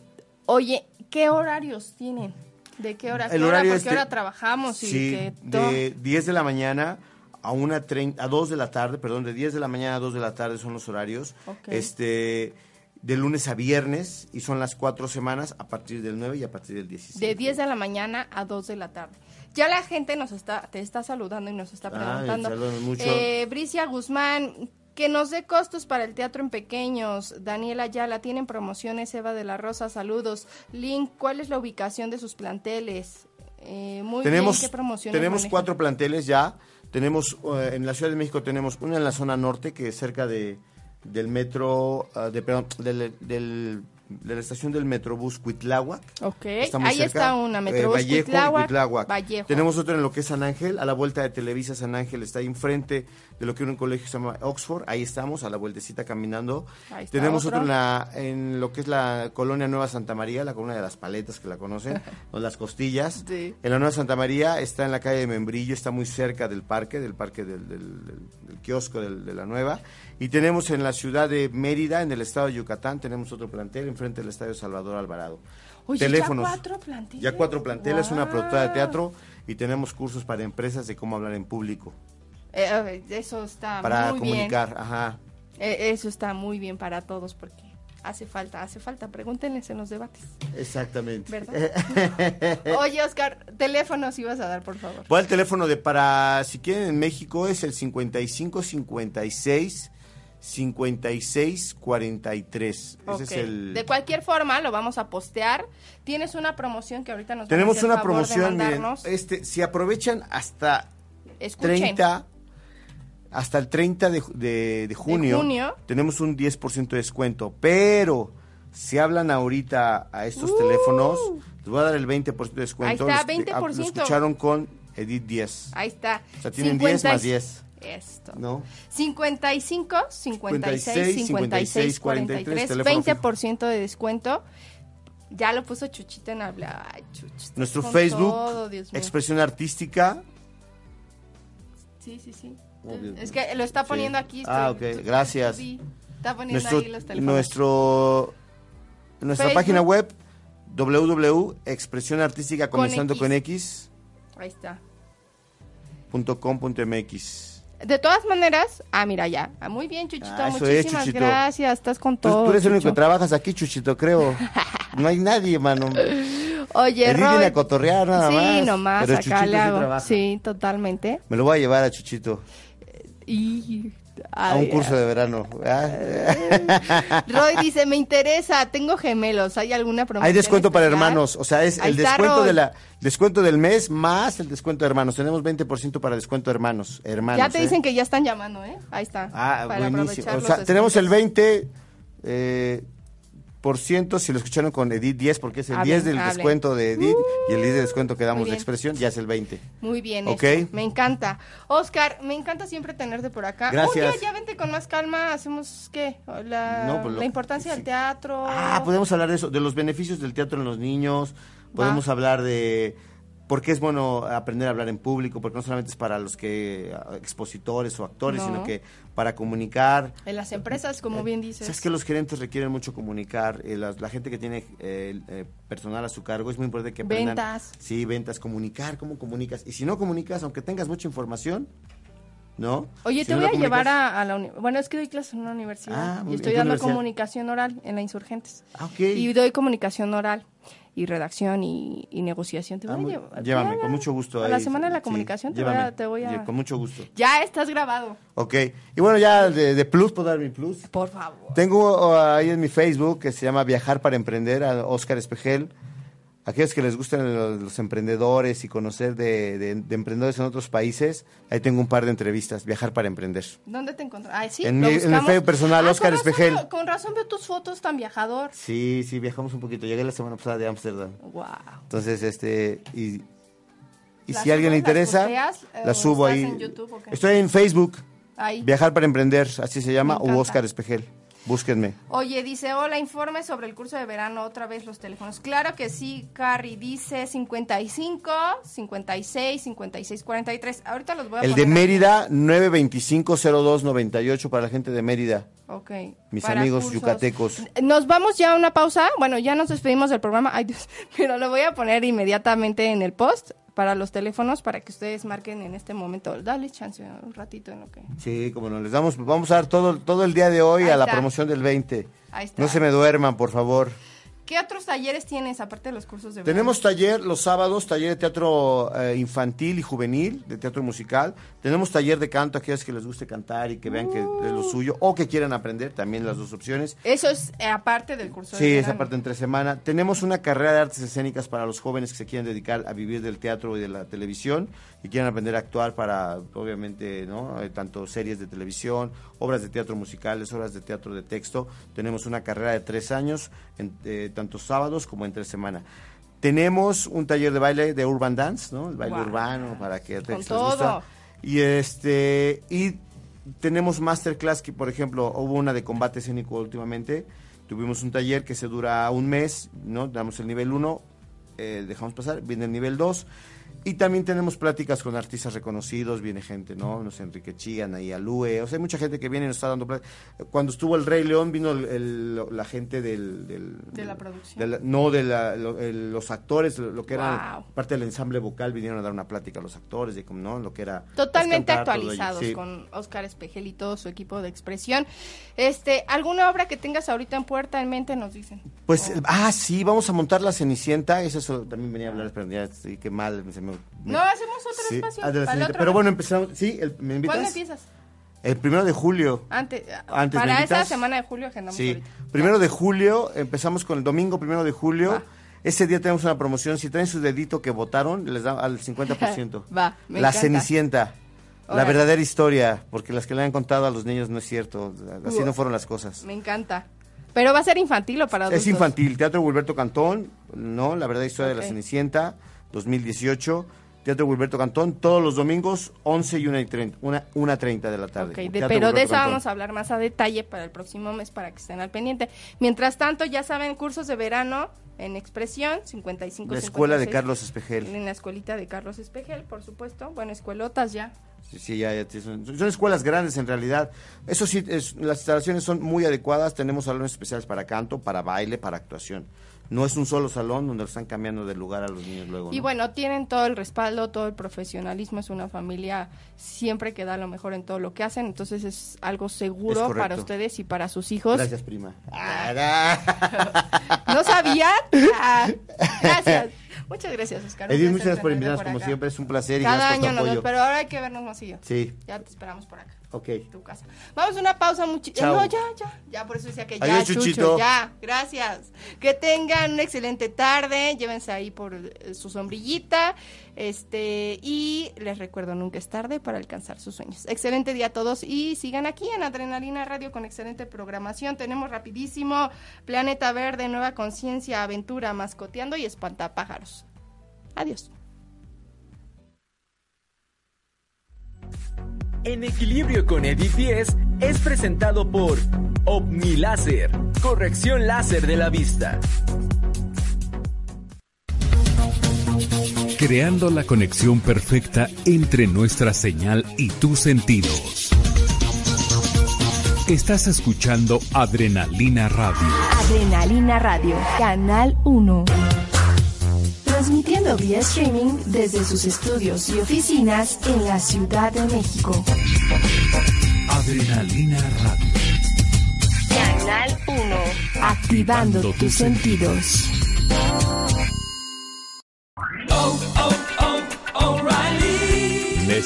Oye, ¿qué horarios tienen? ¿De qué hora? El ¿Qué hora? horario ¿Por qué hora trabajamos? Y Sí, que de 10 de la mañana a una a 2 de la tarde, perdón, de 10 de la mañana a 2 de la tarde son los horarios. Ok. Este de lunes a viernes y son las cuatro semanas a partir del 9 y a partir del 16. De 10 de la mañana a 2 de la tarde. Ya la gente nos está, te está saludando y nos está preguntando. mucho. Eh, Bricia Guzmán, que nos dé costos para el teatro en pequeños. Daniela Ayala, tienen promociones. Eva de la Rosa, saludos. Link, ¿cuál es la ubicación de sus planteles? Eh, muy tenemos bien, ¿qué promociones tenemos manejan? cuatro planteles ya. Tenemos eh, en la Ciudad de México tenemos una en la zona norte que es cerca de del metro ah, de perdón, del, del- de la estación del Metrobús Cuitláhuac. Ok, ahí cerca. está una, Eh, Metrobús Vallejo y Cuitláhuac, Cuitláhuac. Vallejo. Tenemos otro en lo que es San Ángel, a la vuelta de Televisa San Ángel, está ahí enfrente de lo que era un colegio que se llama Oxford, ahí estamos, a la vueltecita caminando. Ahí está Tenemos otro. otro, en, la, en lo que es la colonia Nueva Santa María, la colonia de las paletas que la conocen, o las costillas. Sí. En la Nueva Santa María está en la calle de Membrillo, está muy cerca del parque, del parque del, del- del- del kiosco de la Nueva. Y tenemos en la ciudad de Mérida, en el estado de Yucatán, tenemos otro plantel enfrente del estadio Salvador Alvarado. Oye, Teléfonos. ya cuatro plantillas. Ya cuatro planteles, una productora de teatro y tenemos cursos para empresas de cómo hablar en público, Eh, eso está para muy comunicar, ajá. Eh, eso está muy bien para todos porque hace falta, hace falta. Pregúntenles en los debates. Exactamente. ¿Verdad? Oye, Oscar, teléfonos ibas a dar, por favor. Voy al teléfono de para, si quieren en México es el 55 56 56 43. Ok. Ese es el De cualquier forma, lo vamos a postear. Tienes una promoción que ahorita nos van a Tenemos hacer una de promoción, miren, este si aprovechan hasta Escuchen. 30 hasta el 30 de, de- de junio, junio. tenemos un 10% de descuento, pero si hablan ahorita a estos Uh. teléfonos, les voy a dar el 20% de descuento. Ahí está, Los que- ah, 20%. Lo escucharon con Edith 10. Ahí está. O sea, tienen 10 más 10. Esto. ¿No? 55 56 56 43 teléfono fijo. 20% de descuento. Ya lo puso Chuchito en habla. Ay, Chucho, estás Nuestro con Facebook, todo. Expresión Artística. Sí, sí, sí. Obvio. Es que lo está Sí. poniendo aquí. Ah, estoy- ok, gracias. Sí, está poniendo Nuestro, ahí los teléfonos. nuestro, nuestra Facebook. página web www expresión artística Con comenzando X. con x Ahí está. punto com punto mx. De todas maneras, ah, mira ya. Ah, muy bien, Chuchito. Ah, eso es, muchísimas Chuchito. gracias. Estás con Pues todo. tú eres el único que trabajas aquí, Chuchito, creo. No hay nadie, mano. Oye, Edith viene a cotorrear nada sí, más. nomás Pero acá Chuchito le sí hago. trabaja. Sí, totalmente. Me lo voy a llevar a Chuchito Y a un curso de verano. Roy dice, me interesa, tengo gemelos, ¿hay alguna promoción Hay descuento para hermanos, o sea, es Ahí el descuento Roy. de la descuento del mes más el descuento de hermanos. Tenemos 20% para descuento de hermanos, hermanos. Ya te ¿eh? dicen que ya están llamando, ¿eh? Ahí está. Ah, para buenísimo. O sea, tenemos el descuentos. 20 eh, si lo escucharon con Edith 10 porque es el Hablen, 10 del descuento de Edith y el 10 de descuento que damos de expresión ya es el 20. Muy bien, Ok. eso. me encanta. Oscar, me encanta siempre tenerte por acá. Gracias. Día ya vente con más calma, hacemos, ¿qué? La, No, pues lo- la importancia del teatro. Ah, podemos hablar de eso, de los beneficios del teatro en los niños, podemos hablar de por qué es bueno aprender a hablar en público, porque no solamente es para los que ah, expositores o actores, No. sino que para comunicar. En las empresas, como bien dices. Sabes que los gerentes requieren mucho comunicar, eh, la, la gente que tiene eh, eh, personal a su cargo es muy importante que aprendan. Ventas. Sí, ventas, comunicar, cómo comunicas. Y si no comunicas, aunque tengas mucha información, ¿no? Oye, Si te no voy a llevar a, a la uni- Bueno, es que doy clases en una universidad Ah, y estoy ¿En qué dando universidad? comunicación oral en la Insurgentes. Ah, ok. Y doy comunicación oral. Y redacción y, y negociación. Te voy Ah, a llevar- llévame, con mucho gusto. A la ahí, semana de la sí, comunicación te voy, llévame. a, te voy a- Con mucho gusto. Ya estás grabado. Ok. Y bueno, ya de, de plus, ¿puedo dar mi plus? Por favor. Tengo uh, ahí en mi Facebook que se llama Viajar para Emprender, a Oscar Espejel. Aquellos que les gustan los, emprendedores y conocer de, de- de emprendedores en otros países, ahí tengo un par de entrevistas, Viajar para Emprender. ¿Dónde te encontrás? Ay, sí, En mi- en buscamos. Facebook personal, Ah, Oscar con razón Espejel. con razón veo tus fotos tan viajador. Sí, sí, viajamos un poquito. Llegué la semana pasada de Ámsterdam. Wow. Entonces, este, y, y ¿Las si a alguien le las interesa, posteas, la o subo ahí. en YouTube? Estoy en Facebook, Ahí. Viajar para Emprender, así se llama, encanta. Oscar Espejel. Búsquenme. Oye, dice, hola, informe sobre el curso de verano, otra vez los teléfonos. Claro que sí, Carrie, dice 55, 56, 56, 43. Ahorita los voy a El poner de. Mérida, 925-0298 para la gente de Mérida. Ok. Mis para amigos cursos. yucatecos. Nos vamos ya a una pausa. Bueno, ya nos despedimos del programa. Ay, Dios. Pero lo voy a poner inmediatamente en el post para los teléfonos para que ustedes marquen en este momento. Dale chance un ratito en lo que. Sí, como no, les damos, vamos a dar todo, todo el día de hoy Ahí a la promoción del 20. Ahí está. No se me duerman, por favor. ¿Qué otros talleres tienes aparte de los cursos de verano? Tenemos taller los sábados, taller de teatro eh, infantil y juvenil, de teatro musical. Tenemos taller de canto, a aquellos que les guste cantar y que vean que es lo suyo, o que quieran aprender, también las dos opciones. Eso es eh, aparte del curso de Sí, verano. esa parte entre semana. Tenemos una carrera de artes escénicas para los jóvenes que se quieren dedicar a vivir del teatro y de la televisión y quieren aprender a actuar para, obviamente, ¿no? Eh, tanto series de televisión, obras de teatro musicales, obras de teatro de texto. Tenemos una carrera de tres años, en, eh, tanto sábados como entre semana. Tenemos un taller de baile de urban dance, ¿no? El baile urbano para que Con les todo. gusta. Y este y tenemos masterclass que por ejemplo hubo una de combate escénico últimamente. Tuvimos un taller que se dura un mes, ¿no? Damos el nivel 1, dejamos pasar, viene el nivel 2. Y también tenemos pláticas con artistas reconocidos, viene gente, ¿no? No sé, Enrique Chigan, ahí Alue, o sea, hay mucha gente que viene y nos está dando pláticas. Cuando estuvo el Rey León, vino el- el- la gente del... del- De la producción. de la- no, de la- lo- el- los actores, lo, lo que era Wow. parte del ensamble vocal, vinieron a dar una plática a los actores, de cómo, ¿no? Lo que era... Totalmente pues, cantar, ello, actualizados sí. con Oscar Espejel y todo su equipo de expresión. Este, ¿alguna obra que tengas ahorita en puerta en mente nos dicen? Pues, ah, sí, vamos a montar la Cenicienta, eso, eso también venía a hablar, pero ya, sí, qué mal. se me- me- No, hacemos otro Sí, espacio. para el otro Pero bueno, empezamos, sí, el- ¿me invitas? ¿Cuándo empiezas? El primero de julio. Antes, Antes, ¿me para esa semana de julio agendamos Sí, ahorita. primero de julio, empezamos con el domingo primero de julio. Ese día tenemos una promoción, si traen su dedito que votaron, les da al 50%. Va, me La encanta. Cenicienta. La verdadera historia, porque las que le han contado a los niños no es cierto, así Uy. no fueron las cosas. Me encanta. Pero va a ser infantil o para adultos. Es infantil, Teatro Gilberto Cantón, ¿no? La verdadera historia de Ok. la Cenicienta, 2018. Teatro Gilberto Cantón, todos los domingos, 11 y 1 y 30, una, una 30 de la tarde. De- pero de eso Cantón. vamos a hablar más a detalle para el próximo mes para que estén al pendiente. Mientras tanto, ya saben, cursos de verano en expresión, 55 La escuela de 56, Carlos Espejel. En la escuelita de Carlos Espejel, por supuesto. Bueno, escuelotas ya. Sí, sí, ya, ya, sí, son, son escuelas grandes en realidad. Eso sí, es- las instalaciones son muy adecuadas. Tenemos salones especiales para canto, para baile, para actuación. No es un solo salón donde están cambiando de lugar a los niños luego. Y ¿no? bueno, tienen todo el respaldo, todo el profesionalismo. Es una familia siempre que da lo mejor en todo lo que hacen. Entonces es algo seguro Es para ustedes y para sus hijos. Gracias, prima. ¿No sabían? Ah, gracias. Muchas gracias, Oscar. Edith, muchas gracias por invitarnos, como acá. siempre. Es un placer y Cada gracias por año tu nos vemos, pero ahora hay que vernos más seguido. Sí, Ya te esperamos por acá. Ok. Tu casa. Vamos a una pausa mucho. Chao. No, ya, ya. Ya, por eso decía que ya, Adiós, Chucho, Chuchito. ya. Gracias. Que tengan una excelente tarde. Llévense ahí por eh, su sombrillita. Este, y les recuerdo, nunca es tarde para alcanzar sus sueños. Excelente día a todos y sigan aquí en Adrenalina Radio con excelente programación. Tenemos rapidísimo Planeta Verde, Nueva Conciencia, Aventura, Mascoteando y Espantapájaros. Adiós. En Equilibrio con Edith 10 es presentado por OmniLáser, corrección láser de la vista. Creando la conexión perfecta entre nuestra señal y tus sentidos. Estás escuchando Adrenalina Radio. Adrenalina Radio, Canal 1. Transmitiendo vía streaming desde sus estudios y oficinas en la Ciudad de México. Adrenalina Radio. Canal 1. Activando tus sentidos.